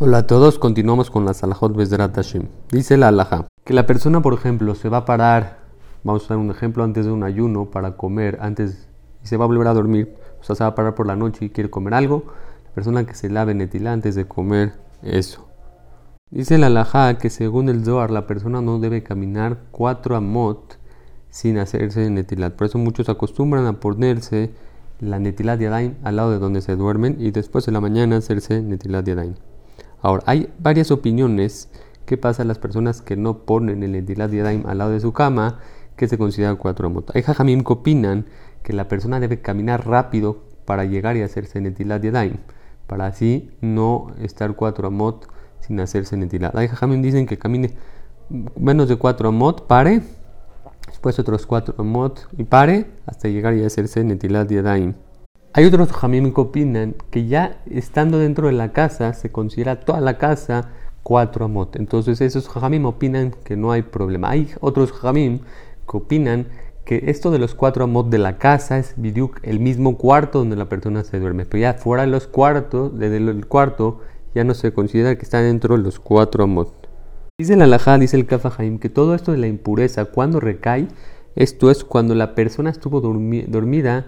Hola a todos, continuamos con la Salahot Bezrat Hashem. Dice la Alaha que la persona, por ejemplo, se va a parar, vamos a dar un ejemplo, antes de un ayuno para comer, antes y se va a volver a dormir, o sea, se va a parar por la noche y quiere comer algo, la persona que se lave netilá antes de comer eso. Dice la Alaha que según el Zohar, la persona no debe caminar cuatro amot sin hacerse netilat. Por eso muchos acostumbran a ponerse la netilat yadaim al lado de donde se duermen y después en la mañana hacerse netilat yadaim. Ahora, hay varias opiniones qué pasa a las personas que no ponen el Netilat Yadayim al lado de su cama, que se considera cuatro amot. Hay jajamim que opinan que la persona debe caminar rápido para llegar y hacerse Netilat Yadayim, para así no estar cuatro amot sin hacerse Netilat. Hay jajamim dicen que camine menos de cuatro amot, pare, después otros cuatro amot y pare hasta llegar y hacerse Netilat Yadayim. Hay otros jamim que opinan que ya estando dentro de la casa se considera toda la casa cuatro amot. Entonces esos jamim opinan que no hay problema. Hay otros jamim que opinan que esto de los cuatro amot de la casa es el mismo cuarto donde la persona se duerme. Pero ya fuera de los cuartos, desde el cuarto, ya no se considera que está dentro de los cuatro amot. Dice el alajá, dice el kafahaim, que todo esto de la impureza, cuando recae, esto es cuando la persona estuvo dormida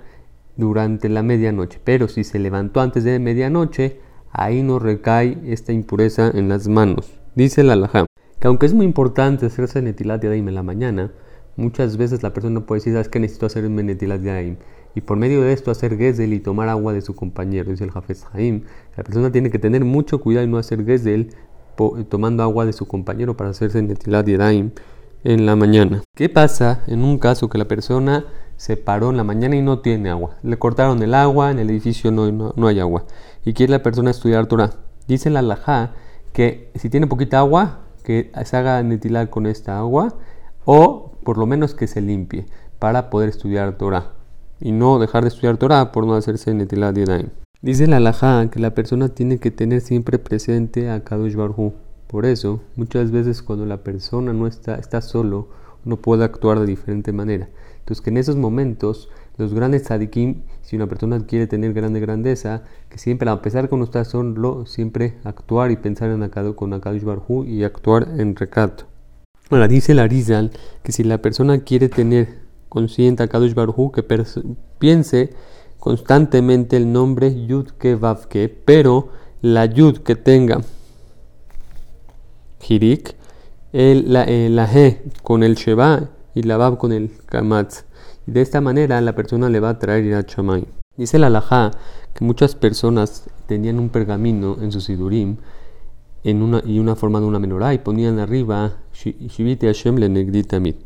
durante la medianoche. Pero si se levantó antes de medianoche, ahí no recae esta impureza en las manos. Dice el alajá, que aunque es muy importante hacerse netilat yadaim en la mañana, muchas veces la persona puede decir, ¿sabes que necesito hacer netilat yadaim? Y por medio de esto hacer gesel y tomar agua de su compañero, dice el Jafes Haim. La persona tiene que tener mucho cuidado y no hacer gesel tomando agua de su compañero para hacerse netilat yadaim en la mañana. ¿Qué pasa en un caso que la persona se paró en la mañana y no tiene agua. Le cortaron el agua, en el edificio no, no, hay agua. Y quiere la persona estudiar Torah. Dice la alajá que si tiene poquita agua, que se haga netilar con esta agua o por lo menos que se limpie para poder estudiar Torah. Y no dejar de estudiar Torah por no hacerse yadayim. Dice la alajá que la persona tiene que tener siempre presente a Kadosh Barhu. Por eso, muchas veces cuando la persona no está, está solo, uno puede actuar de diferente manera. Entonces, que en esos momentos, los grandes tzadikim, si una persona quiere tener grande grandeza, que siempre, a pesar que uno está solo, siempre actuar y pensar en Akado, con Akadosh Barhu y actuar en recato. Ahora, dice la Rizal que si la persona quiere tener consciente Akadosh Barhu, que piense constantemente el nombre Yud Ke pero la Yud que tenga Hirik, el, la, eh, la con el Sheba y la Bab con el Kamatz. Y de esta manera la persona le va a traer a Chamay. Dice la Alajá que muchas personas tenían un pergamino en su Sidurim en una, y una forma de una menorá y ponían arriba Shivite Hashem le negditamit.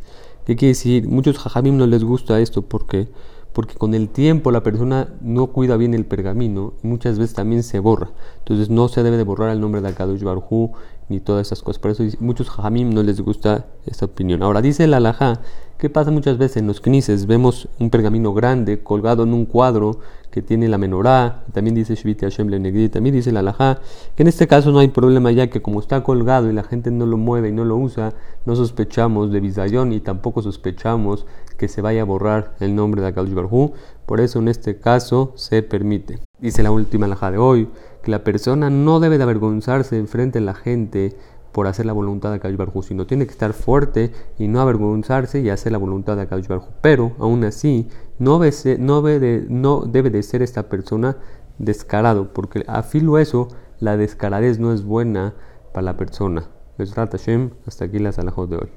¿Qué quiere decir? Muchos jajamim no les gusta esto porque porque con el tiempo la persona no cuida bien el pergamino y muchas veces también se borra. Entonces no se debe de borrar el nombre de Akadosh Baruj ni todas esas cosas. Por eso muchos jamim no les gusta esta opinión. Ahora dice el alajá, ¿qué pasa muchas veces en los knises? Vemos un pergamino grande colgado en un cuadro que tiene la menorá, también dice Shviti Hashem también dice el alajá, que en este caso no hay problema ya que como está colgado y la gente no lo mueve y no lo usa, no sospechamos de Bizayón y tampoco sospechamos que se vaya a borrar el nombre de Akadosh Barhu. Por eso en este caso se permite. Dice la última alajá de hoy que la persona no debe de avergonzarse enfrente de la gente por hacer la voluntad de Akadosh Baruj sino tiene que estar fuerte y no avergonzarse y hacer la voluntad de Akadosh Baruj Pero aún así no, debe, no, de, no debe de ser esta persona descarado, porque a eso la descaradez no es buena para la persona. Hashem, hasta aquí las alajos de hoy.